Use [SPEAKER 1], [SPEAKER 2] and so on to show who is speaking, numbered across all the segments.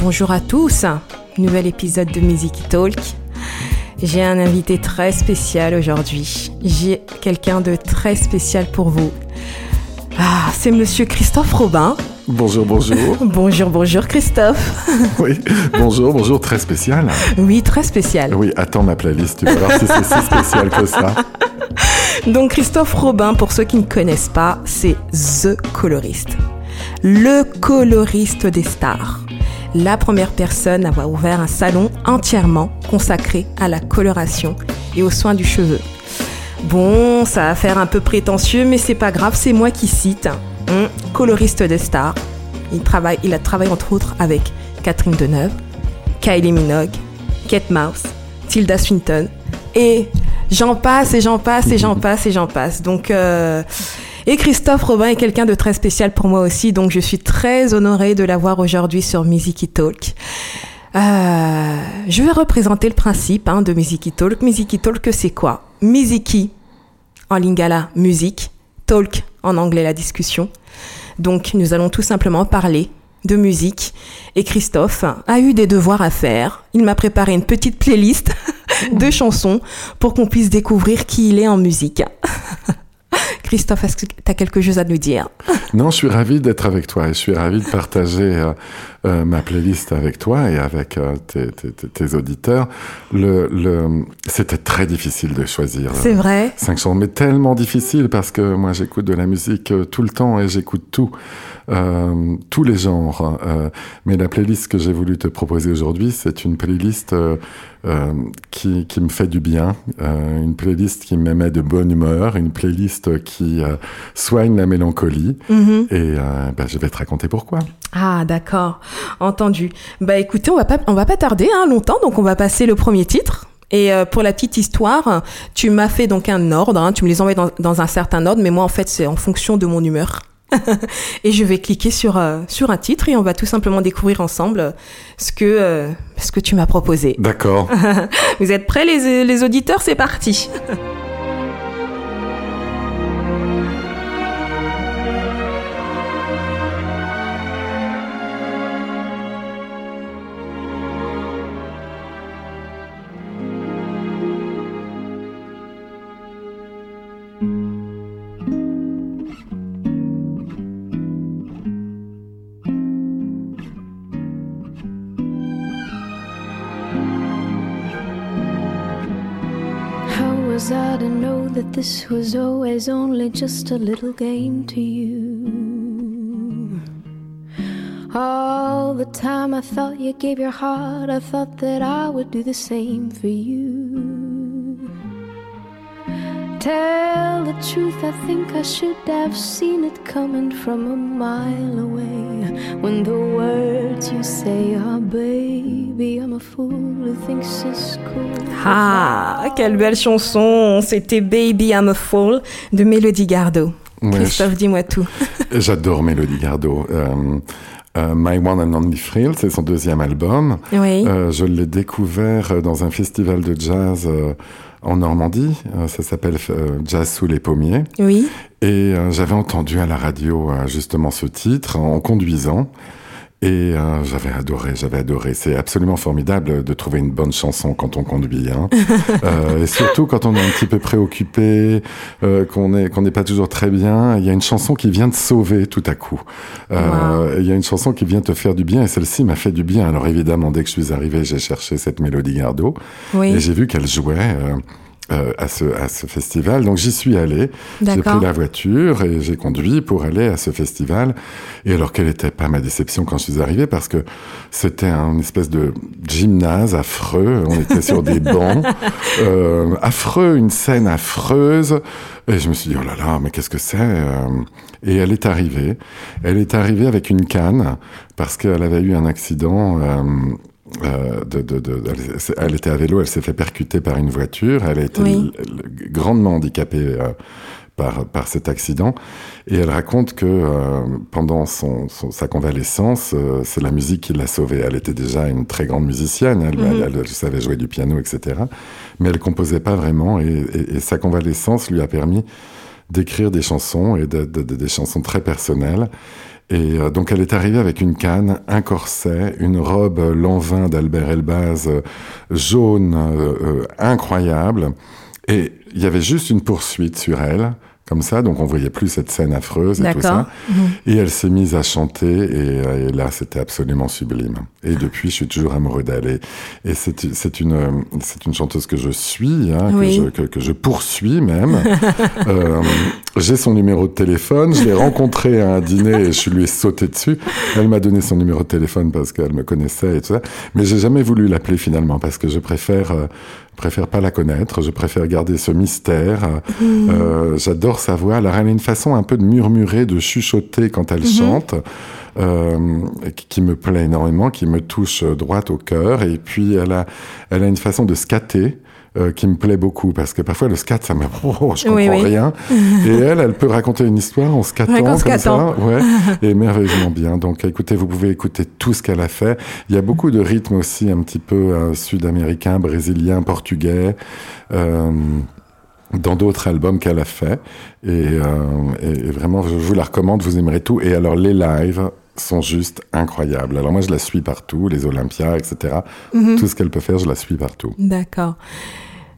[SPEAKER 1] Bonjour à tous, nouvel épisode de Music Talk. J'ai un invité très spécial aujourd'hui. J'ai quelqu'un de très spécial pour vous. Ah, c'est monsieur Christophe Robin.
[SPEAKER 2] Bonjour, bonjour.
[SPEAKER 1] bonjour, bonjour Christophe.
[SPEAKER 2] oui, bonjour, bonjour, très spécial.
[SPEAKER 1] Oui, très spécial.
[SPEAKER 2] Oui, attends ma playlist, tu vas voir si c'est si spécial que ça.
[SPEAKER 1] Donc Christophe Robin, pour ceux qui ne connaissent pas, c'est The Colorist. Le coloriste des stars. La première personne à avoir ouvert un salon entièrement consacré à la coloration et aux soins du cheveu. Bon, ça va faire un peu prétentieux, mais c'est pas grave, c'est moi qui cite. Hum, coloriste des stars. Il, travaille, il a travaillé entre autres avec Catherine Deneuve, Kylie Minogue, Kate Mouse, Tilda Swinton et j'en passe et j'en passe et j'en passe et j'en passe. Donc euh, et Christophe Robin est quelqu'un de très spécial pour moi aussi, donc je suis très honorée de l'avoir aujourd'hui sur Music Talk. Euh, je vais représenter le principe hein, de Music Talk. Music Talk, c'est quoi? Miziki en lingala, musique, talk en anglais, la discussion. Donc nous allons tout simplement parler de musique et Christophe a eu des devoirs à faire. Il m'a préparé une petite playlist de chansons pour qu'on puisse découvrir qui il est en musique. Christophe, est-ce que tu as quelque chose à nous dire?
[SPEAKER 2] Non, je suis ravi d'être avec toi et je suis ravi de partager euh, euh, ma playlist avec toi et avec euh, tes, tes, tes, auditeurs. Le, le... C'était très difficile de choisir.
[SPEAKER 1] C'est vrai.
[SPEAKER 2] Cinq chansons, mais tellement difficile parce que moi j'écoute de la musique tout le temps et j'écoute tout. Euh, tous les genres. Euh, mais la playlist que j'ai voulu te proposer aujourd'hui, c'est une playlist euh, qui, qui, me fait du bien, une playlist qui me met de bonne humeur, une playlist qui soigne la mélancolie. Mm-hmm. Et bah, je vais te raconter pourquoi.
[SPEAKER 1] Ah d'accord, entendu. Bah écoutez, on va pas on va pas tarder hein, longtemps, donc on va passer le premier titre. Et pour la petite histoire, tu m'as fait donc un ordre, hein, tu me les envoies dans, dans un certain ordre, mais moi en fait c'est en fonction de mon humeur. et je vais cliquer sur, euh, sur un titre et on va tout simplement découvrir ensemble ce que, euh, ce que tu m'as proposé.
[SPEAKER 2] D'accord.
[SPEAKER 1] Vous êtes prêts les, les auditeurs? C'est parti.
[SPEAKER 3] That this was always only just a little game to you? All the time I thought you gave your heart, I thought that I would do the same for you. Tell the truth, I think I should have seen it coming from a mile away. When the words you say are, baby, I'm a fool who thinks it's cool.
[SPEAKER 1] Ah, quelle belle chanson! C'était Baby, I'm a fool de Mélodie Gardot. Christophe, dis-moi tout.
[SPEAKER 2] J'adore Mélodie Gardot. Euh, euh, My One and Only Thrill, c'est son deuxième album.
[SPEAKER 1] Oui.
[SPEAKER 2] Euh, je l'ai découvert dans un festival de jazz euh, en Normandie. Euh, ça s'appelle euh, Jazz sous les pommiers.
[SPEAKER 1] Oui.
[SPEAKER 2] Et j'avais entendu à la radio justement ce titre en conduisant. Et euh, j'avais adoré, j'avais adoré. C'est absolument formidable de trouver une bonne chanson quand on conduit. Hein. euh, et surtout quand on est un petit peu préoccupé, euh, qu'on n'est qu'on n'est pas toujours très bien. Il y a une chanson qui vient te sauver tout à coup. Euh, wow. Il y a une chanson qui vient te faire du bien et celle-ci m'a fait du bien. Alors évidemment, dès que je suis arrivé, j'ai cherché cette mélodie Gardot.
[SPEAKER 1] Oui.
[SPEAKER 2] Et j'ai vu qu'elle jouait. Euh, euh, à, ce, à ce festival. Donc j'y suis allé, j'ai pris la voiture et j'ai conduit pour aller à ce festival. Et alors quelle était pas ma déception quand je suis arrivé? Parce que c'était un espèce de gymnase affreux. On était sur des bancs, euh, affreux, une scène affreuse. Et je me suis dit oh là là, mais qu'est-ce que c'est Et elle est arrivée. Elle est arrivée avec une canne parce qu'elle avait eu un accident. Euh, euh, de, de, de, elle, était à vélo, elle s'est fait percuter par une voiture, elle a été
[SPEAKER 1] oui.
[SPEAKER 2] grandement handicapée euh, par, par cet accident. Et elle raconte que euh, pendant son, son, sa convalescence, euh, c'est la musique qui l'a sauvée. Elle était déjà une très grande musicienne, elle,
[SPEAKER 1] Mhm.
[SPEAKER 2] mm -hmm. elle, elle, savait jouer du piano, etc. Mais elle composait pas vraiment et, et, et sa convalescence lui a permis d'écrire des chansons et de, de, de, des chansons très personnelles. Et euh, donc elle est arrivée avec une canne, un corset, une robe Lanvin d'Albert Elbaz jaune incroyable. Et il y avait juste une poursuite sur elle comme ça, donc on voyait plus cette scène affreuse et tout ça. Mhm. Et elle s'est mise à chanter et, et là c'était absolument sublime. Et depuis, je suis toujours amoureux d'elle. Et, c'est, une c'est une chanteuse que je suis, hein, que, je, que, que, je poursuis même. euh, j'ai son numéro de téléphone. Je l'ai rencontré à un dîner et je lui ai sauté dessus. Elle m'a donné son numéro de téléphone parce qu'elle me connaissait et tout ça. Mais j'ai jamais voulu l'appeler finalement parce que je préfère euh, préfère pas la connaître, je préfère garder ce mystère. Mmh. Euh, j'adore sa voix. Alors elle a une façon un peu de murmurer, de chuchoter quand elle mmh. chante, euh, qui me plaît énormément, qui me touche droite au cœur. Et puis elle a, elle a une façon de scatter. Euh, qui me plaît beaucoup parce que parfois le scat ça me oh, je comprends rien. Et elle elle peut raconter une histoire en scattant comme ça ouais et merveilleusement bien. Donc écoutez vous pouvez écouter tout ce qu'elle a fait. Il y a beaucoup de rythmes aussi un petit peu euh, sud-américain brésilien portugais euh, dans d'autres albums qu'elle a fait. Et, euh, et, vraiment je vous la recommande vous aimerez tout. Et alors les lives sont juste incroyables. Alors moi, je la suis partout, les Olympias, etc. Mhm. Tout ce qu'elle peut faire, je la suis partout.
[SPEAKER 1] D'accord.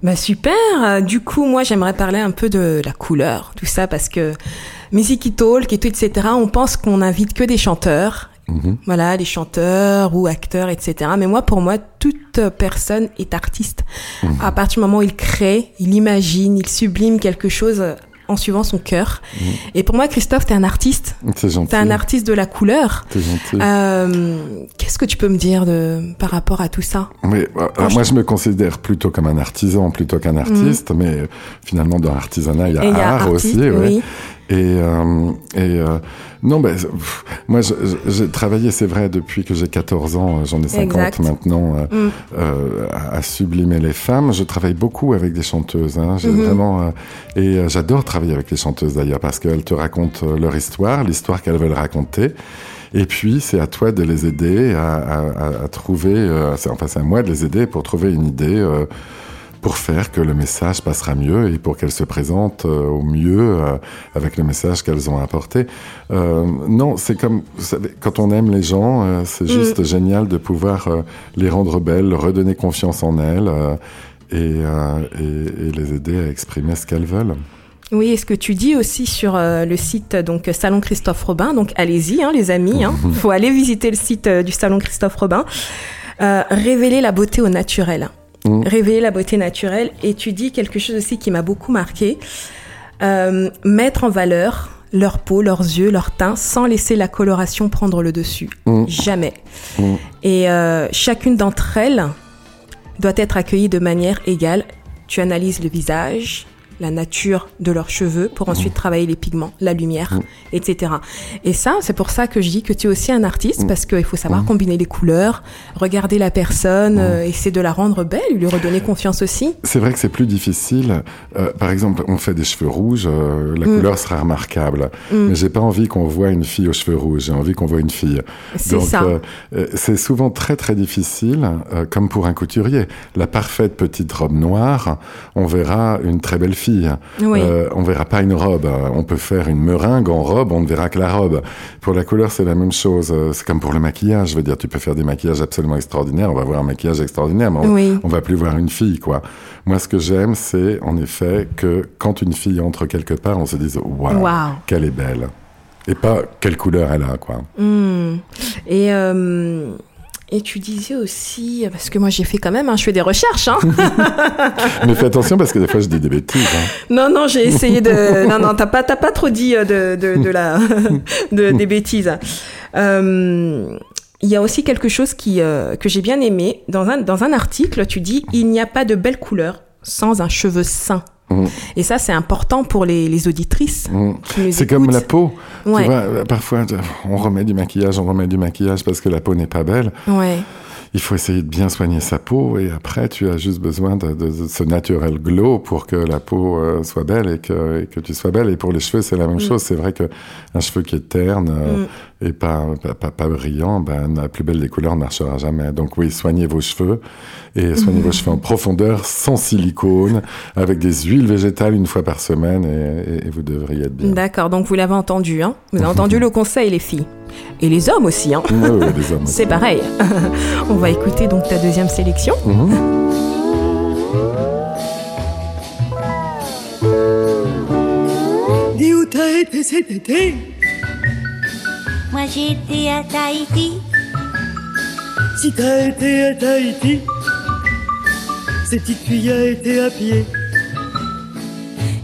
[SPEAKER 1] Bah super. Du coup, moi, j'aimerais parler un peu de la couleur, tout ça, parce que Music Talk et tout, etc. On pense qu'on invite que des chanteurs. Mhm. Voilà, des chanteurs ou acteurs, etc. Mais moi, pour moi, toute personne est artiste. Mhm. À partir du moment où il crée, il imagine, il sublime quelque chose en suivant son cœur. Mmh. Et pour moi, Christophe, tu es un artiste.
[SPEAKER 2] C'est gentil.
[SPEAKER 1] Tu es un artiste de la couleur.
[SPEAKER 2] C'est gentil.
[SPEAKER 1] Euh, Qu'est-ce que tu peux me dire de, par rapport à tout ça?
[SPEAKER 2] Mais, euh, Moi, je me considère plutôt comme un artisan plutôt qu'un artiste, mmh. mais finalement, dans l'artisanat, il y a art aussi. Oui. Et, euh, et euh, non, ben, moi, j'ai travaillé, c'est vrai, depuis que j'ai 14 ans, j'en ai 50 maintenant, euh, mm. euh, à, sublimer les femmes. Je travaille beaucoup avec des chanteuses. Hein. J'ai mm-hmm. vraiment, euh, et j'adore travailler avec les chanteuses d'ailleurs, parce qu'elles te racontent leur histoire, l'histoire qu'elles veulent raconter. Et puis, c'est à toi de les aider à, à, à trouver, enfin, c'est à moi de les aider pour trouver une idée pour faire que le message passera mieux et pour qu'elles se présentent euh, au mieux euh, avec le message qu'elles ont apporté. Euh, non, c'est comme, vous savez, quand on aime les gens, c'est juste mm. génial de pouvoir les rendre belles, redonner confiance en elles et, et, et, les aider à exprimer ce qu'elles veulent.
[SPEAKER 1] Oui, et ce que tu dis aussi sur le site donc Salon Christophe Robin, donc allez-y hein, les amis, il hein, faut aller visiter le site du Salon Christophe Robin. révéler la beauté au naturel. Mm. révéler la beauté naturelle. Et tu dis quelque chose aussi qui m'a beaucoup marqué. Euh, mettre en valeur leur peau, leurs yeux, leur teint, sans laisser la coloration prendre le dessus. Mm. Jamais. Mm. Et euh, chacune d'entre elles doit être accueillie de manière égale. Tu analyses le visage, la nature de leurs cheveux pour ensuite mmh. travailler les pigments, la lumière, mmh. etc. Et ça, c'est pour ça que je dis que tu es aussi un artiste mmh. parce qu'il faut savoir combiner les couleurs, regarder la personne, euh, essayer de la rendre belle, lui redonner confiance aussi.
[SPEAKER 2] C'est vrai que c'est plus difficile. Euh, par exemple, on fait des cheveux rouges, euh, la couleur sera remarquable. Mais j'ai pas envie qu'on voit une fille aux cheveux rouges. J'ai envie qu'on voit une fille.
[SPEAKER 1] C'est ça.
[SPEAKER 2] c'est souvent très très difficile, comme pour un couturier. La parfaite petite robe noire, on verra une très belle fille oui. Euh, on verra pas une robe. On peut faire une meringue en robe, on ne verra que la robe. Pour la couleur, c'est la même chose. C'est comme pour le maquillage. Je veux dire, tu peux faire des maquillages absolument extraordinaires. On va voir un maquillage extraordinaire, mais on, on va plus voir une fille, quoi. Moi, ce que j'aime, c'est en effet que quand une fille entre quelque part, on se dise waouh, wow, qu'elle est belle. Et pas quelle couleur elle a, quoi.
[SPEAKER 1] Hmm. Et euh, et tu disais aussi, parce que moi j'ai fait quand même, hein, je fais des recherches. Hein.
[SPEAKER 2] Mais fais attention parce que des fois je dis des bêtises. Hein.
[SPEAKER 1] Non, non, j'ai essayé de. Non, non, t'as pas, pas trop dit euh, de, de, de la, de, des bêtises. Euh, il y a aussi quelque chose qui, euh, que j'ai bien aimé. Dans un, dans un article, tu dis Il n'y a pas de belle couleur sans un cheveu sain. Et ça, c'est important pour les, les auditrices. Mm.
[SPEAKER 2] C'est comme la peau. Tu vois, parfois, on remet du maquillage, on remet du maquillage parce que la peau n'est pas belle.
[SPEAKER 1] Ouais
[SPEAKER 2] il faut essayer de bien soigner sa peau et après tu as juste besoin de, de, ce naturel glow pour que la peau euh, soit belle et que, et que, tu sois belle. Et pour les cheveux, c'est la même mm. chose. C'est vrai qu'un cheveu qui est terne euh, mm. et pas, pas, pas, brillant, ben, la plus belle des couleurs ne marchera jamais. Donc oui, soignez vos cheveux et soignez vos mm. cheveux en profondeur, sans silicone, avec des huiles végétales une fois par semaine et, et, vous devriez être bien.
[SPEAKER 1] D'accord, donc vous l'avez entendu, hein vous avez entendu le conseil les filles. Et les hommes aussi, hein.
[SPEAKER 2] Oui, oui, les hommes.
[SPEAKER 1] C'est pareil. On va écouter donc ta deuxième sélection.
[SPEAKER 2] Mhm.
[SPEAKER 4] Dis où t'as été cet été?
[SPEAKER 5] Moi j'ai été à Tahiti.
[SPEAKER 4] Si t'as été à Tahiti, cette petite fille a été à pied.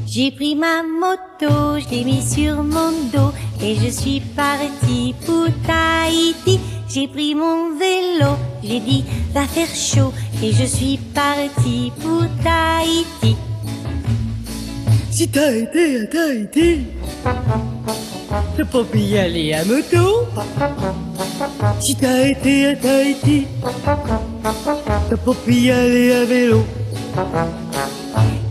[SPEAKER 5] J'ai pris ma moto, je l'ai mis sur mon dos et je suis parti pour Tahiti. J'ai pris mon vélo, j'ai dit va faire chaud et je suis parti pour Tahiti.
[SPEAKER 4] Si t'as été à Tahiti, t'as pas pu y aller à moto. Si t'as été à Tahiti, t'as pas pu y aller à vélo.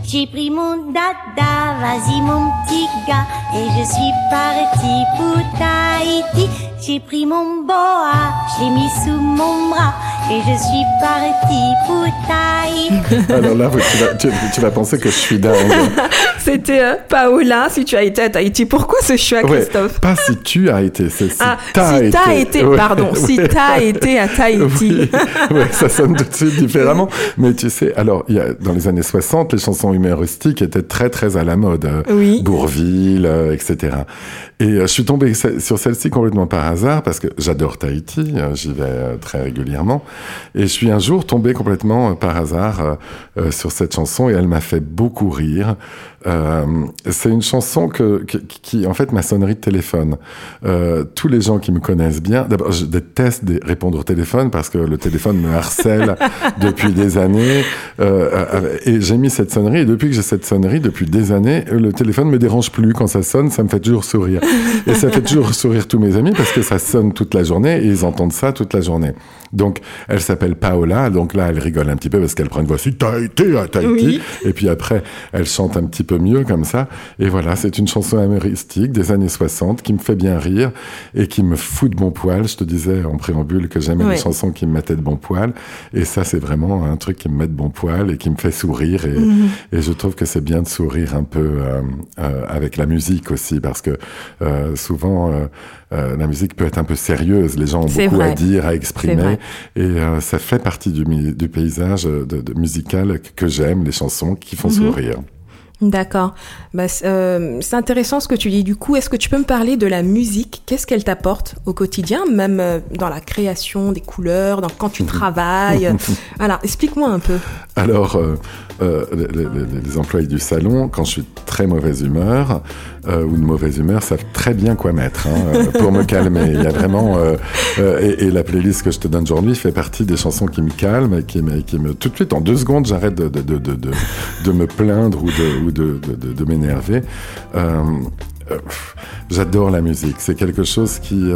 [SPEAKER 5] J'ai pris mon dada, vas-y mon petit gars, et je suis parti pour Tahiti. J'ai pris mon boa, je l'ai mis sous mon bras, et je suis parti pour Tahiti.
[SPEAKER 2] Alors là, tu vas, tu, tu vas penser que je suis dingue.
[SPEAKER 1] C'était euh, Paola, si tu as été à Tahiti. Pourquoi ce choix,
[SPEAKER 2] Ouais,
[SPEAKER 1] Christophe
[SPEAKER 2] pas si tu as été, c'est si
[SPEAKER 1] Ah,
[SPEAKER 2] t'as
[SPEAKER 1] si
[SPEAKER 2] été.
[SPEAKER 1] t'as été,
[SPEAKER 2] Ouais,
[SPEAKER 1] pardon, si
[SPEAKER 2] ouais.
[SPEAKER 1] t'as été à Tahiti.
[SPEAKER 2] Oui, ouais, ça sonne tout de suite différemment. Mais tu sais, alors, il y a, dans les années 60, les chansons humoristiques étaient très, très à la mode.
[SPEAKER 1] Oui.
[SPEAKER 2] Bourville, euh, etc. Et euh, je suis tombé sur celle-ci complètement par hasard parce que j'adore Tahiti, euh, j'y vais euh, très régulièrement. Et je suis un jour tombé complètement euh, par hasard sur cette chanson et elle m'a fait beaucoup rire. Euh, c'est une chanson que, qui, qui, en fait, ma sonnerie de téléphone. Euh, tous les gens qui me connaissent bien, d'abord, je déteste des- répondre au téléphone parce que le téléphone me harcèle depuis des années. Euh, et j'ai mis cette sonnerie et depuis que j'ai cette sonnerie, depuis des années, le téléphone me dérange plus. Quand ça sonne, ça me fait toujours sourire. Et ça fait toujours sourire tous mes amis parce que ça sonne toute la journée et ils entendent ça toute la journée. Donc, elle s'appelle Paola. Donc là, elle rigole un petit peu parce qu'elle prend une voix si t'as été à Tahiti.
[SPEAKER 1] Oui.
[SPEAKER 2] Et puis après, elle chante un petit peu mieux comme ça. Et voilà, c'est une chanson humoristique des années 60 qui me fait bien rire et qui me fout de bon poil. Je te disais en préambule que j'aimais
[SPEAKER 1] Ouais.
[SPEAKER 2] les chansons qui me mettaient de bon poil. Et ça, c'est vraiment un truc qui me met de bon poil et qui me fait sourire. Et,
[SPEAKER 1] Mhm.
[SPEAKER 2] et je trouve que c'est bien de sourire un peu euh, euh, avec la musique aussi parce que euh, souvent, euh, euh, la musique peut être un peu sérieuse. Les gens ont beaucoup
[SPEAKER 1] vrai.
[SPEAKER 2] à dire, à exprimer. Et euh, ça fait partie du, paysage de, de musical que- j'aime, les chansons qui font
[SPEAKER 1] Mhm.
[SPEAKER 2] sourire.
[SPEAKER 1] D'accord. Bah, c'est euh, c'est intéressant ce que tu dis. Du coup, est-ce que tu peux me parler de la musique? Qu'est-ce qu'elle t'apporte au quotidien, même euh, dans la création des couleurs, dans, quand tu travailles? Voilà, explique-moi un peu.
[SPEAKER 2] Alors, euh, euh, les, les- les employés du salon, quand je suis de très mauvaise humeur euh, ou de mauvaise humeur, savent très bien quoi mettre hein, euh, pour me calmer. Il y a vraiment euh, euh, et, et la playlist que je te donne aujourd'hui fait partie des chansons qui me calment et qui me, qui me tout de suite en deux secondes j'arrête de, de, de, de, me plaindre ou de, ou de, m'énerver. Euh, J'adore la musique. C'est quelque chose qui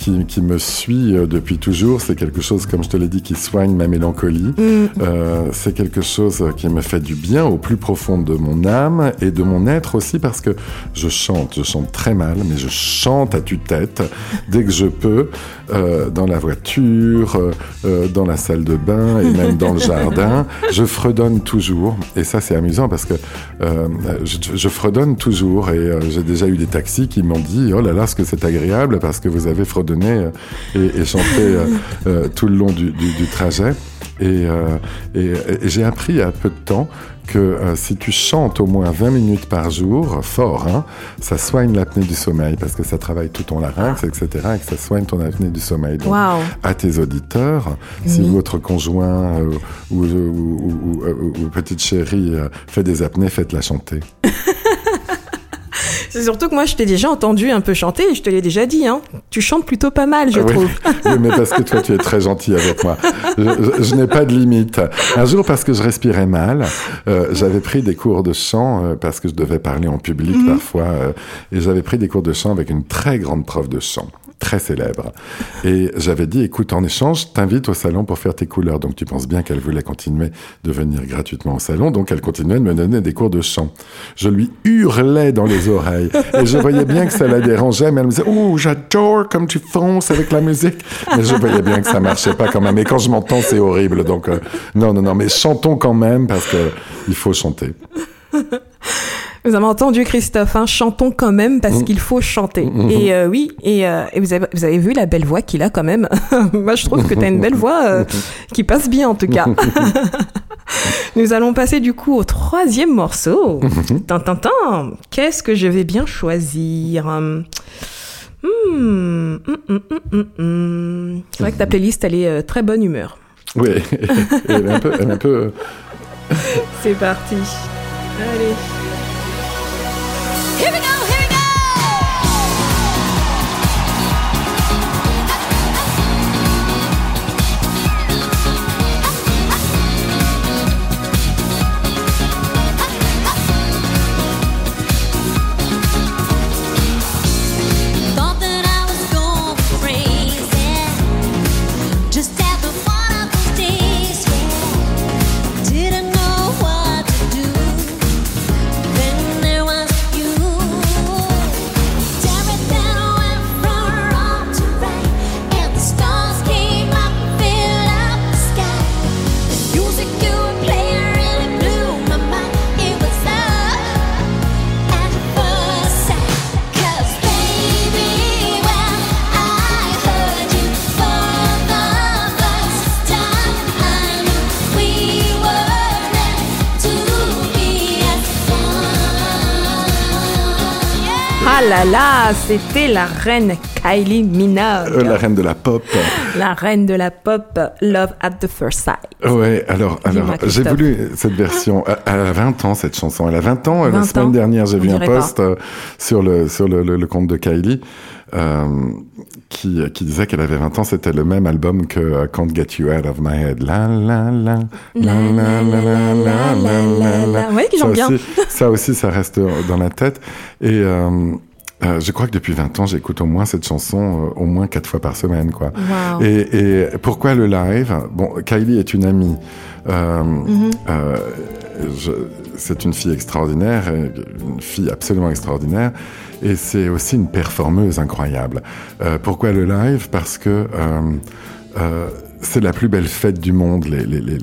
[SPEAKER 2] qui, qui me suit euh, depuis toujours. C'est quelque chose, comme je te l'ai dit, qui soigne ma mélancolie. Euh, c'est quelque chose qui me fait du bien au plus profond de mon âme et de mon être aussi parce que je chante. Je chante très mal, mais je chante à tue-tête dès que je peux, euh, dans la voiture, euh, dans la salle de bain et même dans le jardin. Je fredonne toujours. Et ça, c'est amusant parce que je, je fredonne toujours et j'ai déjà eu des taxis qui m'ont dit oh là là ce que c'est agréable parce que vous avez fredonné euh, et, et chanté euh, euh, tout le long du, du, du trajet et, euh, et, et j'ai appris il y a peu de temps que euh, si tu chantes au moins 20 minutes par jour, fort, hein, ça soigne l'apnée du sommeil parce que ça travaille tout ton larynx, etc. et que ça soigne ton apnée du sommeil. Donc, à tes auditeurs, si votre conjoint euh, ou, ou, ou- ou- ou- ou petite chérie fait des apnées, faites-la chanter.
[SPEAKER 1] C'est surtout que moi, je t'ai déjà entendu un peu chanter et je te l'ai déjà dit. Hein. Tu chantes plutôt pas mal, je
[SPEAKER 2] Ah oui.
[SPEAKER 1] trouve.
[SPEAKER 2] Oui, mais parce que toi, tu es très gentil avec moi. Je, je- je n'ai pas de limite. Un jour, parce que je respirais mal, euh, j'avais pris des cours de chant euh, parce que je devais parler en public
[SPEAKER 1] Mhm.
[SPEAKER 2] parfois, euh, et j'avais pris des cours de chant avec une très grande prof de chant, très célèbre. Et j'avais dit, écoute, en échange, t'invite au salon pour faire tes couleurs. Donc tu penses bien qu'elle voulait continuer de venir gratuitement au salon, donc elle continuait de me donner des cours de chant. Je lui hurlais dans les oreilles, et je voyais bien que ça la dérangeait, mais elle me disait, oh, j'adore comme tu fonces avec la musique. Mais je voyais bien que ça marchait pas quand même. Et quand je m'entends, c'est horrible. Donc non, non, non, mais chantons quand même parce que il faut chanter.
[SPEAKER 1] Vous avez entendu Christophe, hein, chantons quand même parce mm. qu'il faut chanter. Mm-hmm. Et euh, oui, et, euh, et vous, avez, vous, avez, vu la belle voix qu'il a quand même. Moi, je trouve que tu as une belle voix euh, qui passe bien en tout cas. Nous allons passer du coup au troisième morceau. Mm-hmm. Qu'est-ce que je vais bien choisir? Hmm, hmm, hmm, C'est vrai que ta playlist, elle est très bonne humeur.
[SPEAKER 2] Oui, elle est un peu... Elle est un peu...
[SPEAKER 1] C'est parti. Allez. Here we go. Là là, c'était la reine Kylie Minogue.
[SPEAKER 2] Euh, la reine de la pop.
[SPEAKER 1] La reine de la pop, Love at the First Sight.
[SPEAKER 2] Ouais, alors, alors j'ai voulu cette version. Elle a 20 ans, cette chanson. Elle a 20 ans. la semaine dernière, j'ai vu un post euh, sur, le, sur le, le, compte de Kylie. Euh, qui, qui disait qu'elle avait 20 ans, c'était le même album que Can't Get You Out of My Head. La la la la la la la la la la.
[SPEAKER 1] Oui, qui bien.
[SPEAKER 2] Ça aussi, ça reste dans la tête. Et euh, je crois que depuis 20 ans, j'écoute au moins cette chanson euh, au moins quatre fois par semaine, quoi. Et, et, pourquoi le live? Bon, Kylie est une amie. Euh, mm-hmm. euh, c'est une fille extraordinaire, une fille absolument extraordinaire, et c'est aussi une performeuse incroyable. Euh, pourquoi le live? Parce que c'est la plus belle fête du monde, les, les, les,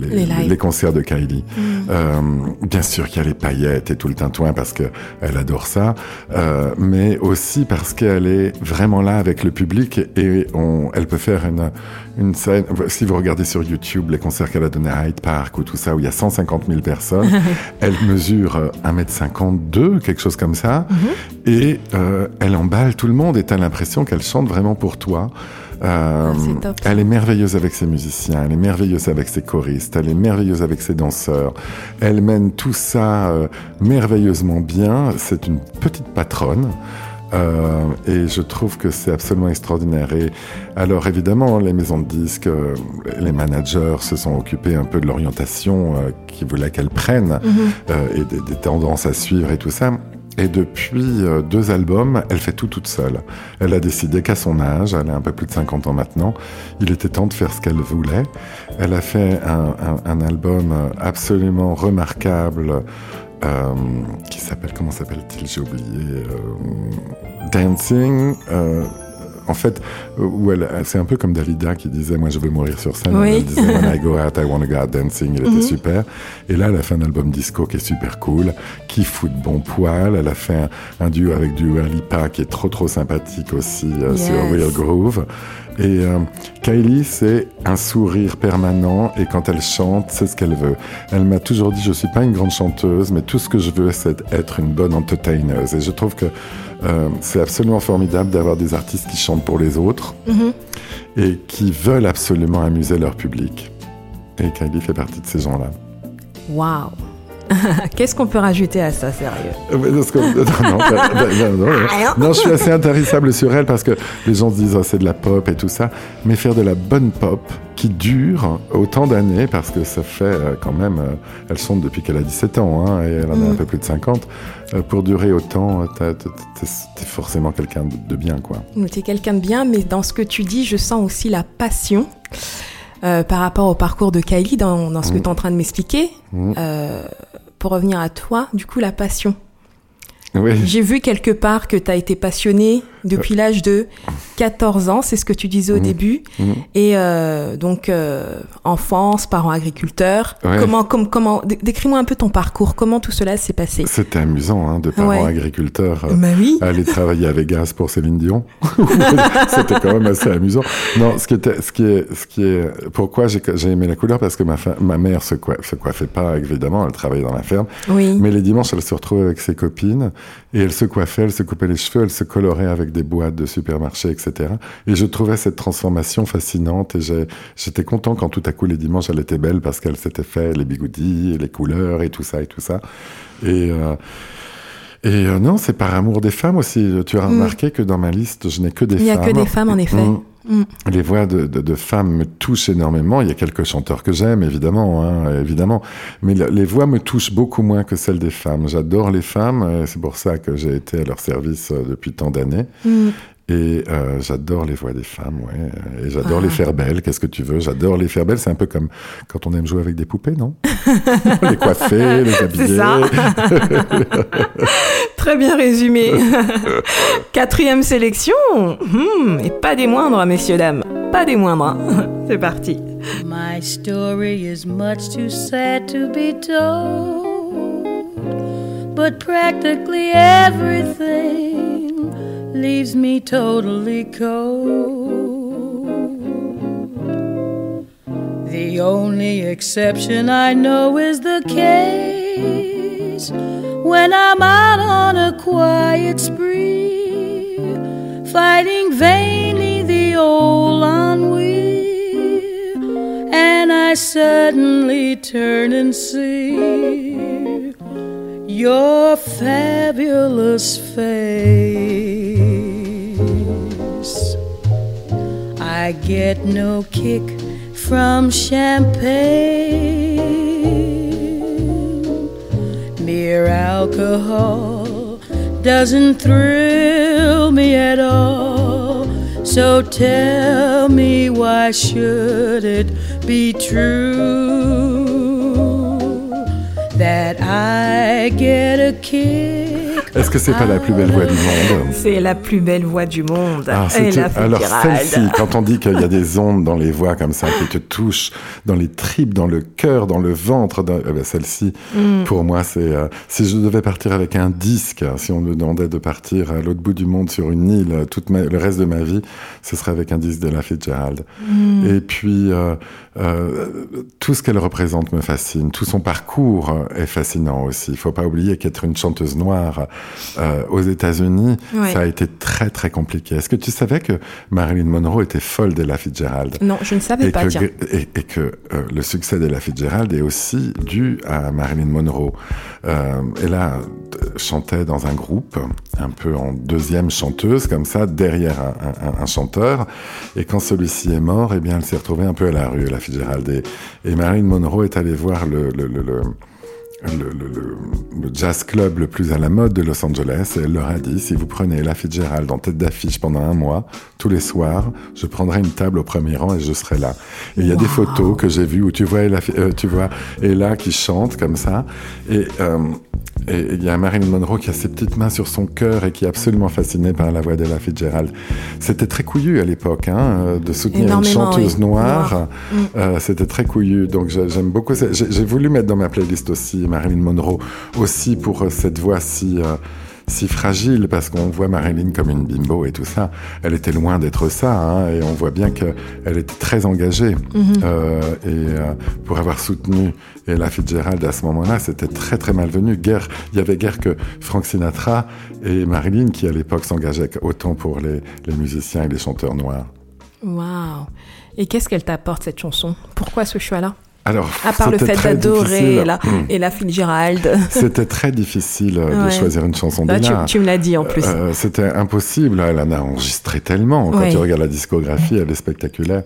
[SPEAKER 2] les concerts de Kylie. Mm. Euh, bien sûr qu'il y a les paillettes et tout le tintouin parce que elle adore ça, euh, mais aussi parce qu'elle est vraiment là avec le public et on, elle peut faire une, une scène. Si vous regardez sur YouTube les concerts qu'elle a donnés à Hyde Park ou tout ça, où il y a 150 000 personnes, elle mesure 1m52, quelque chose comme ça, mm-hmm. et euh, elle emballe tout le monde et t'as l'impression qu'elle chante vraiment pour toi. Euh, ah, elle est merveilleuse avec ses musiciens, elle est merveilleuse avec ses choristes, elle est merveilleuse avec ses danseurs. Elle mène tout ça euh, merveilleusement bien. C'est une petite patronne. Euh, et je trouve que c'est absolument extraordinaire. Et alors évidemment, les maisons de disques, euh, les managers se sont occupés un peu de l'orientation euh, qu'ils voulaient qu'elle prenne mhm. et des, des, tendances à suivre et tout ça. Et depuis euh, deux albums, elle fait tout toute seule. Elle a décidé qu'à son âge, elle a un peu plus de 50 ans maintenant, il était temps de faire ce qu'elle voulait. Elle a fait un, album absolument remarquable euh, qui s'appelle, comment s'appelle-t-il? J'ai oublié. Euh, Dancing. En fait, où elle, c'est un peu comme Dalida qui disait, moi je veux mourir sur scène. Elle disait, when I go out, I want to go out dancing. Il était mhm. super. Et là, elle a fait un album disco qui est super cool, qui fout de bon poil. Elle a fait un, duo avec du Lipa qui est trop trop sympathique aussi euh, sur Real Groove. Et euh, Kylie, c'est un sourire permanent et quand elle chante, c'est ce qu'elle veut. Elle m'a toujours dit, je suis pas une grande chanteuse, mais tout ce que je veux, c'est être une bonne entertaineuse. Et je trouve que euh, c'est absolument formidable d'avoir des artistes qui chantent pour les autres mhm. et qui veulent absolument amuser leur public. Et Kylie fait partie de ces gens-là.
[SPEAKER 1] Waouh Qu'est-ce qu'on peut rajouter à ça, sérieux?
[SPEAKER 2] Non, je suis assez intarissable sur elle parce que les gens se disent oh, c'est de la pop et tout ça, mais faire de la bonne pop qui dure autant d'années parce que ça fait euh, quand même, euh, elle chante depuis qu'elle a 17 ans hein, et elle en a un mm. peu plus de 50. Euh, pour durer autant, t'es forcément quelqu'un de bien, quoi.
[SPEAKER 1] T'es quelqu'un de bien, mais dans ce que tu dis, je sens aussi la passion. par rapport au parcours de Kylie, dans, dans ce que mm. tu es en train de m'expliquer. Mm. Euh, pour revenir à toi, du coup, la passion. Oui. J'ai vu quelque part que tu as été passionné depuis l'âge de 14 ans, c'est ce que tu disais au mmh. début. Mmh. Et euh, donc, euh, enfance, parents agriculteurs. Comment, comment, décris-moi un peu ton parcours. Comment tout cela s'est passé?
[SPEAKER 2] C'était amusant, hein, de parents agriculteurs
[SPEAKER 1] euh, bah oui.
[SPEAKER 2] aller travailler à Vegas pour Céline Dion. C'était quand même assez amusant. Non, ce qui était, ce qui est, ce qui est, pourquoi j'ai aimé la couleur? Parce que ma, ma mère se, se coiffait pas, évidemment, elle travaillait dans la ferme.
[SPEAKER 1] Oui.
[SPEAKER 2] Mais les dimanches, elle se retrouvait avec ses copines et elle se coiffait, elle se coupait les cheveux, elle se colorait avec des boîtes de supermarché, etc. Et je trouvais cette transformation fascinante et j'étais content quand tout à coup les dimanches elle était belle parce qu'elle s'était fait les bigoudis, les couleurs et tout ça et tout ça. Et euh, et euh, non, c'est par amour des femmes aussi. Tu as mm. remarqué que dans ma liste, je n'ai que des femmes.
[SPEAKER 1] Il n'y a que des femmes, en effet. Mm.
[SPEAKER 2] Mm. Les voix de, femmes me touchent énormément. Il y a quelques chanteurs que j'aime, évidemment, hein, évidemment. Mais les voix me touchent beaucoup moins que celles des femmes. J'adore les femmes. C'est pour ça que j'ai été à leur service euh, depuis tant d'années. Mm. Et euh, j'adore les voix des femmes, ouais. Et j'adore les ah. faire belles. Qu'est-ce que tu veux? J'adore les faire belles. C'est un peu comme quand on aime jouer avec des poupées, non? Les coiffer, les habiller.
[SPEAKER 1] Ça. Très bien résumé. Quatrième sélection. Hmm, et pas des moindres, messieurs, dames. Pas des moindres. C'est parti. My story is much too sad to be told. But practically everything leaves me totally cold. The only exception I know is the case when I'm out on a quiet spree, fighting vainly the old ennui, and I suddenly turn and see your fabulous face. I get no kick from champagne. Mere alcohol doesn't thrill me at all. So tell me, why should it be true? that I get a kick.
[SPEAKER 2] Est-ce que c'est pas la plus belle voix du monde
[SPEAKER 1] C'est la plus belle voix du monde.
[SPEAKER 2] Ah, alors celle-ci, quand on dit qu'il y a des ondes dans les voix comme ça qui te touchent dans les tripes, dans le cœur, dans le ventre, eh ben, celle-ci, mm. pour moi, c'est euh, si je devais partir avec un disque, si on me demandait de partir à l'autre bout du monde sur une île euh, le reste de ma vie, ce serait avec un disque de la Fitzgerald. Mm. Et puis euh, tout ce qu'elle représente me fascine, tout son parcours est fascinant aussi. Il faut pas oublier qu'être une chanteuse noire euh, aux États-Unis, ça a été très très compliqué. Est-ce que tu savais que Marilyn Monroe était folle d'Ella Fitzgerald
[SPEAKER 1] Non, je ne savais pas.
[SPEAKER 2] Que, et, et, que euh, le succès d'Ella Fitzgerald est aussi dû à Marilyn Monroe. Euh, Ella chantait dans un groupe, un peu en deuxième chanteuse comme ça, derrière un, un, un chanteur. Et quand celui-ci est mort, eh bien, elle s'est retrouvée un peu à la rue, Ella Fitzgerald. Et, et Marilyn Monroe est allée voir le, le, le, le le, le, jazz club le plus à la mode de Los Angeles et elle leur a dit si vous prenez la Fitzgerald en tête d'affiche pendant un mois, tous les soirs, je prendrai une table au premier rang et je serai là. Et il y a des photos que j'ai vues où tu vois, Ella, euh, tu vois Ella qui chante comme ça. Et euh, et il y a Marilyn Monroe qui a ses petites mains sur son cœur et qui est absolument fascinée par la voix d'Ella Fitzgerald. C'était très couillu à l'époque, hein, euh, de soutenir une chanteuse noire. Euh, C'était très couillu. Donc j'aime beaucoup. J'ai voulu mettre dans ma playlist aussi Marilyn Monroe, aussi pour euh, cette voix si... Euh, si fragile parce qu'on voit Marilyn comme une bimbo et tout ça. Elle était loin d'être ça hein, et on voit bien qu'elle était très engagée. Mhm. euh, et euh, pour avoir soutenu Ella Fitzgerald à ce moment-là, c'était très très malvenu. Guerre, il y avait guère que Frank Sinatra et Marilyn qui à l'époque s'engageaient autant pour les, les musiciens et les chanteurs noirs.
[SPEAKER 1] Waouh Et qu'est-ce qu'elle t'apporte cette chanson? Pourquoi ce choix-là?
[SPEAKER 2] Alors,
[SPEAKER 1] à part le fait d'adorer la, hmm. et la Gérald.
[SPEAKER 2] C'était très difficile euh, de choisir une chanson
[SPEAKER 1] bah, tu, tu, me l'as dit en plus.
[SPEAKER 2] Euh, c'était impossible. Elle en a enregistré tellement. Quand tu regardes la discographie, elle est spectaculaire.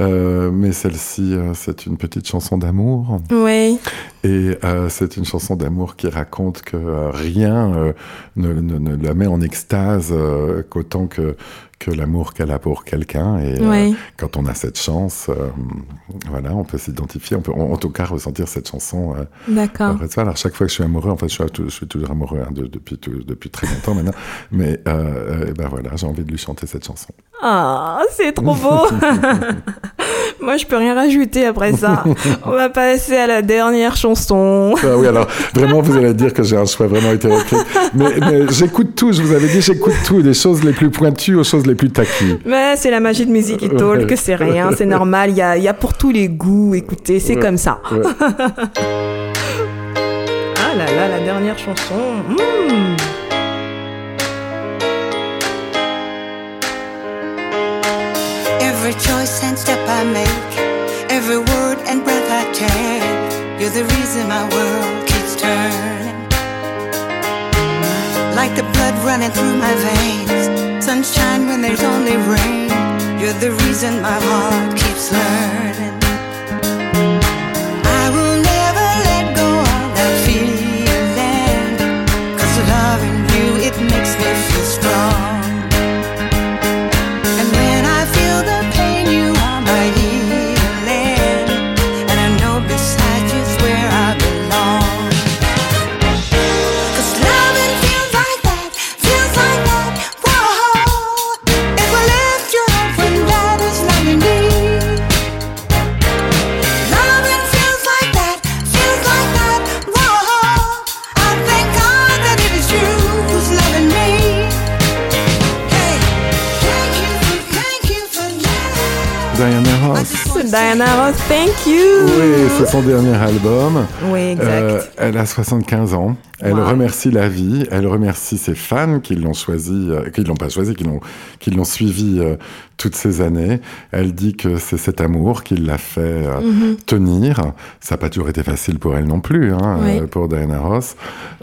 [SPEAKER 2] Euh, mais celle-ci, c'est une petite chanson d'amour.
[SPEAKER 1] Oui.
[SPEAKER 2] Et euh, c'est une chanson d'amour qui raconte que euh, rien euh, ne, ne, ne, la met en extase euh, qu'autant que que l'amour qu'elle a pour quelqu'un. Et euh, quand on a cette chance, euh, voilà, on peut s'identifier, on peut en, tout cas ressentir cette chanson.
[SPEAKER 1] Euh, D'accord.
[SPEAKER 2] Alors chaque fois que je suis amoureux, en fait, je suis, je suis toujours amoureux hein, de, depuis, depuis très longtemps maintenant. Mais et ben voilà, j'ai envie de lui chanter cette chanson.
[SPEAKER 1] Ah, c'est trop beau. Moi, je peux rien rajouter après ça. On va passer à la dernière chanson.
[SPEAKER 2] Ah oui, alors vraiment, vous allez dire que j'ai un choix vraiment hétéroclite. Mais, mais j'écoute tout. Je vous avais dit, j'écoute tout, des choses les plus pointues aux choses les plus taquilles.
[SPEAKER 1] Mais c'est la magie de musique et talk, que c'est rien, c'est normal. Il y a, y a, pour tous les goûts. Écoutez, c'est comme ça. ah là là, la dernière chanson. Mmh.
[SPEAKER 6] Every choice and step I make, every word and breath I take, you're the reason my world keeps turning. Like the blood running through my veins, sunshine when there's only rain, you're the reason my heart keeps learning.
[SPEAKER 1] Diana Ross, thank you.
[SPEAKER 2] Oui, c'est son dernier album.
[SPEAKER 1] Oui, exact. Euh,
[SPEAKER 2] elle a 75 ans. Elle remercie la vie, elle remercie ses fans qui l'ont choisi, euh, qui l'ont pas choisi, qui l'ont, qui l'ont suivi euh, toutes ces années. Elle dit que c'est cet amour qui l'a fait euh, mhm. tenir. Ça n'a pas toujours été facile pour elle non plus, hein, euh, pour Diana Ross.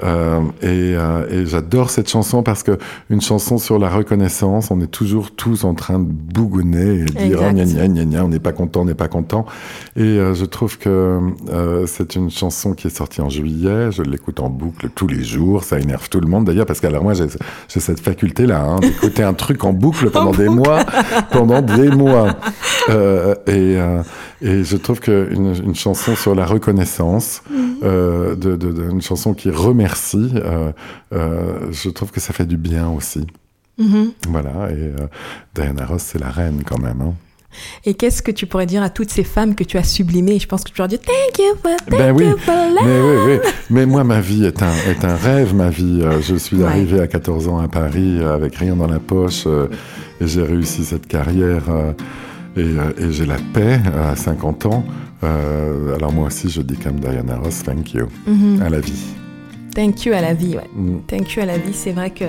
[SPEAKER 2] Euh, et, et j'adore cette chanson parce que une chanson sur la reconnaissance, on est toujours tous en train de bougonner et dire oh, gna, gna, gna, gna, on n'est pas content, on n'est pas content. Et je trouve que c'est une chanson qui est sortie en juillet. Je l'écoute en boucle tous les jours. Ça énerve tout le monde d'ailleurs parce que alors moi j'ai cette faculté là hein, d'écouter un truc en boucle pendant des mois, pendant des mois. Euh, et, euh, et je trouve qu'une une chanson sur la reconnaissance, mhm. euh, de, de, de, une chanson qui remercie, je trouve que ça fait du bien aussi. Mm Voilà. Et Diana Ross, c'est la reine quand même. Hein.
[SPEAKER 1] Et qu'est-ce que tu pourrais dire à toutes ces femmes que tu as sublimées? Je pense que tu leur dire thank you for, thank
[SPEAKER 2] ben
[SPEAKER 1] oui, you for love.
[SPEAKER 2] Mais oui, oui. Mais moi, ma vie est un, est un rêve. Ma vie, euh, je suis arrivé à 14 ans à Paris euh, avec rien dans la poche euh, et j'ai réussi cette carrière et, et j'ai la paix à 50 ans. alors moi aussi, je dis comme Diana Ross, thank you mm -hmm. à la vie.
[SPEAKER 1] Thank you à la vie, ouais. Mm. Thank you à la vie. C'est vrai que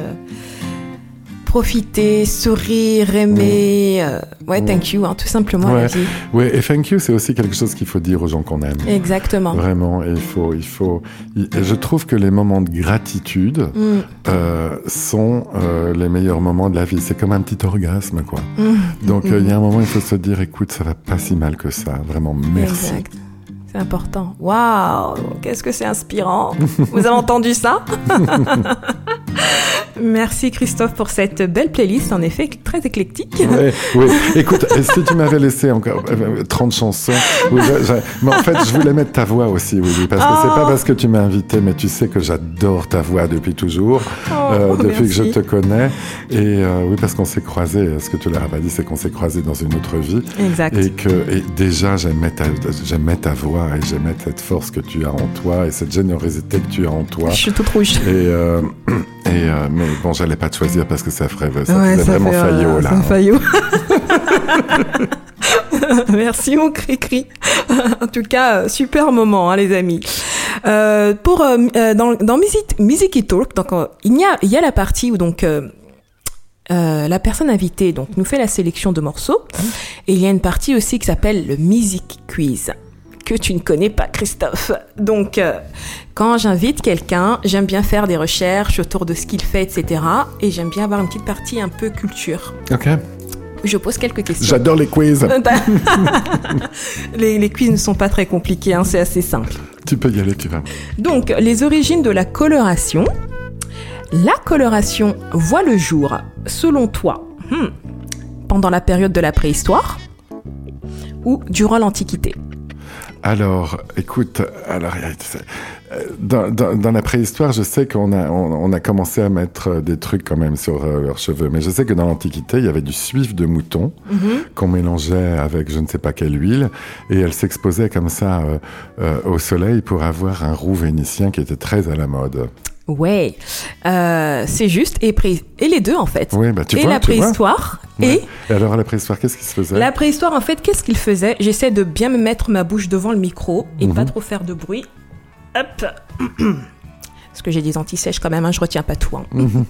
[SPEAKER 1] profiter, sourire, aimer. Euh, ouais, thank you, hein, tout simplement.
[SPEAKER 2] Ouais. ouais, et thank you, c'est aussi quelque chose qu'il faut dire aux gens qu'on aime.
[SPEAKER 1] Exactement.
[SPEAKER 2] Vraiment, il faut, il faut. je trouve que les moments de gratitude mm. euh, sont euh, les meilleurs moments de la vie. C'est comme un petit orgasme, quoi. Mm. Donc, il mm. y a un moment, il faut se dire, écoute, ça va pas si mal que ça. Vraiment, merci.
[SPEAKER 1] Exact. C'est important. Waouh, qu'est-ce que c'est inspirant. Vous avez entendu ça? Merci Christophe pour cette belle playlist, en effet très éclectique.
[SPEAKER 2] Oui, oui. Écoute, si tu m'avais laissé encore 30 euh, chansons, mais en fait, je voulais mettre ta voix aussi, oui, parce que c'est pas oh. parce que tu m'as invité, mais tu sais que j'adore ta voix depuis toujours, oh, euh, depuis que je te connais. Et euh, oui, parce qu'on s'est croisés. Ce que tu l'as pas dit, c'est qu'on s'est croisés dans une autre vie.
[SPEAKER 1] Exact.
[SPEAKER 2] Et que et déjà, j'aimais ta, j'aimais ta voix et j'aimais cette force que tu as en toi et cette générosité que tu as en toi. Je
[SPEAKER 1] suis toute rouge.
[SPEAKER 2] Et, euh, et euh, mais bon, j'allais pas te choisir parce que ça ferait, ça ouais, ça vraiment faillot euh, là.
[SPEAKER 1] Ça faillot. Merci mon cri-cri. en tout cas, super moment, hein, les amis. Euh, pour euh, dans, dans Music, Music et Talk, donc il y a il y a la partie où donc la personne invitée donc nous fait la sélection de morceaux et il y a une partie aussi qui s'appelle le Music Quiz que tu ne connais pas, Christophe. Donc, euh, quand j'invite quelqu'un, j'aime bien faire des recherches autour de ce qu'il fait, etc. Et j'aime bien avoir une petite partie un peu culture.
[SPEAKER 2] Ok.
[SPEAKER 1] je pose quelques questions.
[SPEAKER 2] J'adore les quiz.
[SPEAKER 1] les, les, quiz ne sont pas très compliqués, hein, c'est assez simple.
[SPEAKER 2] Tu peux y aller, tu vas.
[SPEAKER 1] Donc, les origines de la coloration. La coloration voit le jour, selon toi, hmm, pendant la période de la préhistoire ou durant l'Antiquité?
[SPEAKER 2] Alors, écoute, alors, dans, dans, la préhistoire, je sais qu'on a, on, a commencé à mettre des trucs quand même sur euh, leurs cheveux, mais je sais que dans l'Antiquité, il y avait du suif de mouton mm-hmm. qu'on mélangeait avec je ne sais pas quelle huile, et elle s'exposait comme ça euh, euh, au soleil pour avoir un roux vénitien qui était très à la mode.
[SPEAKER 1] Ouais, euh, c'est juste. Et, et les deux, en fait.
[SPEAKER 2] Oui, bah, tu
[SPEAKER 1] et la préhistoire. Et...
[SPEAKER 2] alors, la préhistoire, qu'est-ce qui se faisait?
[SPEAKER 1] La préhistoire, en fait, qu'est-ce qu'il faisait? J'essaie de bien me mettre ma bouche devant le micro et pas mhm. trop faire de bruit. Hop Parce que j'ai des antisèches quand même, hein, je retiens pas tout. Hein. Mhm.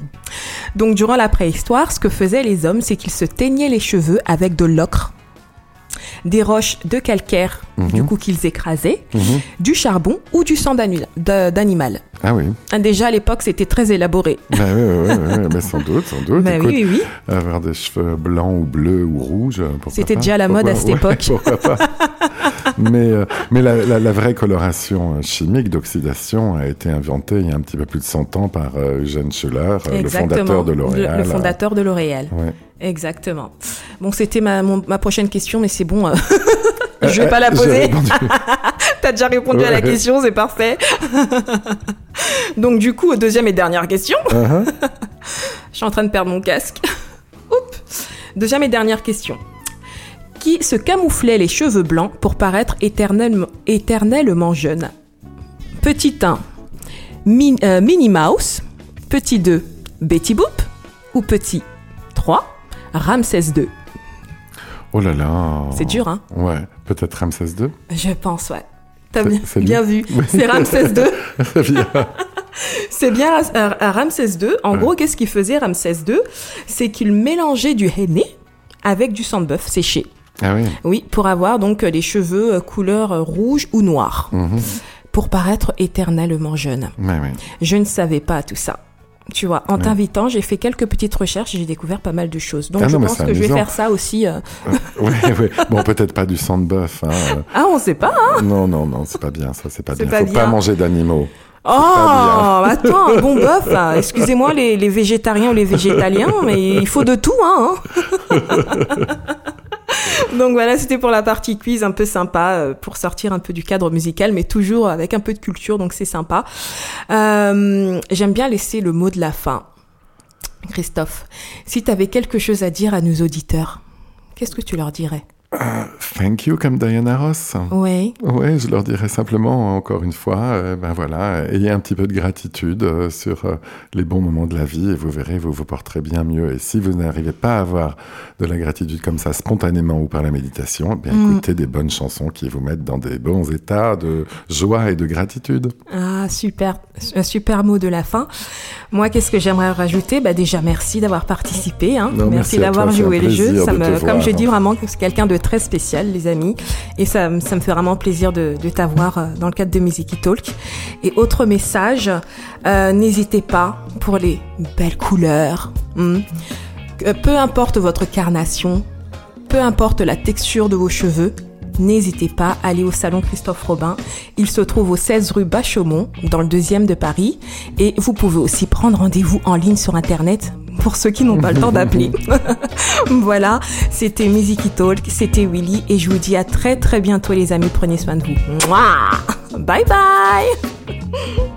[SPEAKER 1] Donc, durant la préhistoire, ce que faisaient les hommes, c'est qu'ils se teignaient les cheveux avec de l'ocre des roches de calcaire, du mhm. coup qu'ils écrasaient, mhm. du charbon ou du sang d'animal.
[SPEAKER 2] Ah oui.
[SPEAKER 1] Ah, déjà à l'époque, c'était très élaboré.
[SPEAKER 2] Bah oui, oui, oui, mais sans doute, sans doute.
[SPEAKER 1] Bah oui, oui,
[SPEAKER 2] Avoir des cheveux blancs ou bleus ou rouges.
[SPEAKER 1] C'était déjà la mode à cette époque.
[SPEAKER 2] pourquoi pas? mais euh, mais la, la, vraie coloration euh, chimique d'oxydation a été inventée il y a un petit peu plus de 100 ans par euh, Eugène Schuller, le fondateur de L'Oréal.
[SPEAKER 1] Le, fondateur de L'Oréal. Exactement. Bon, c'était ma, ma prochaine question, mais c'est bon. Je vais pas la poser. T'as déjà répondu à la question, c'est parfait. Donc du coup, deuxième et dernière question. Uh-huh. Je suis en train de perdre mon casque. Oups. Deuxième et dernière question qui se camouflait les cheveux blancs pour paraître éternellement, éternellement jeune. Petit 1, euh, Minnie Mouse. Petit 2, Betty Boop. Ou petit 3, Ramsès II.
[SPEAKER 2] Oh là là.
[SPEAKER 1] C'est dur, hein
[SPEAKER 2] Ouais, peut-être Ramsès II
[SPEAKER 1] Je pense, ouais. T'as bien, vu. C'est Ramsès II. C'est bien à, Ramsès II. En gros, qu'est-ce qu'il faisait Ramsès II C'est qu'il mélangeait du henné avec du sang de bœuf séché.
[SPEAKER 2] Ah oui
[SPEAKER 1] Oui, pour avoir donc les cheveux euh, couleur euh, rouge ou noir. Mhm. Pour paraître éternellement jeune. Je ne savais pas tout ça. Tu vois, en t'invitant, j'ai fait quelques petites recherches et j'ai découvert pas mal de choses. Donc ah je pense que je vais faire ça aussi. Euh...
[SPEAKER 2] oui, oui. Bon, peut-être pas du sang de bœuf. Hein.
[SPEAKER 1] Ah, on sait pas. Hein
[SPEAKER 2] non, non, non, c'est pas bien. Ça, c'est pas bien. Faut pas manger d'animaux.
[SPEAKER 1] Oh, attends, un bon bœuf. Excusez-moi les, les, végétariens ou les végétaliens, mais il faut de tout, hein. Donc voilà, c'était pour la partie quiz un peu sympa euh, pour sortir un peu du cadre musical, mais toujours avec un peu de culture, donc c'est sympa. Euh, J'aime bien laisser le mot de la fin. Christophe, si tu avais quelque chose à dire à nos auditeurs, qu'est-ce que tu leur dirais?
[SPEAKER 2] Uh, thank you comme Diana Ross.
[SPEAKER 1] Oui.
[SPEAKER 2] Oui, je leur dirais simplement encore une fois, euh, ben voilà, ayez un petit peu de gratitude euh, sur euh, les bons moments de la vie et vous verrez, vous vous porterez bien mieux. Et si vous n'arrivez pas à avoir de la gratitude comme ça spontanément ou par la méditation, eh bien mm. écoutez des bonnes chansons qui vous mettent dans des bons états de joie et de gratitude.
[SPEAKER 1] Ah super, un super mot de la fin. Moi, qu'est-ce que j'aimerais rajouter? Bah, déjà merci d'avoir participé, hein. merci, d'avoir joué les jeux. Ça me, comme je dis vraiment, c'est quelqu'un de très spécial, les amis. Et ça, ça me fait vraiment plaisir de, t'avoir euh, dans le cadre de Music Talk. Et autre message, euh, n'hésitez pas pour les belles couleurs. Hmm. Peu importe votre carnation, peu importe la texture de vos cheveux, n'hésitez pas à aller au salon Christophe Robin. Il se trouve au 16 rue Bachaumont, dans le deuxième de Paris. Et vous pouvez aussi prendre rendez-vous en ligne sur Internet pour ceux qui n'ont pas le temps d'appeler. voilà, c'était Music Talk, c'était Willy et je vous dis à très très bientôt les amis, prenez soin de vous. Bye bye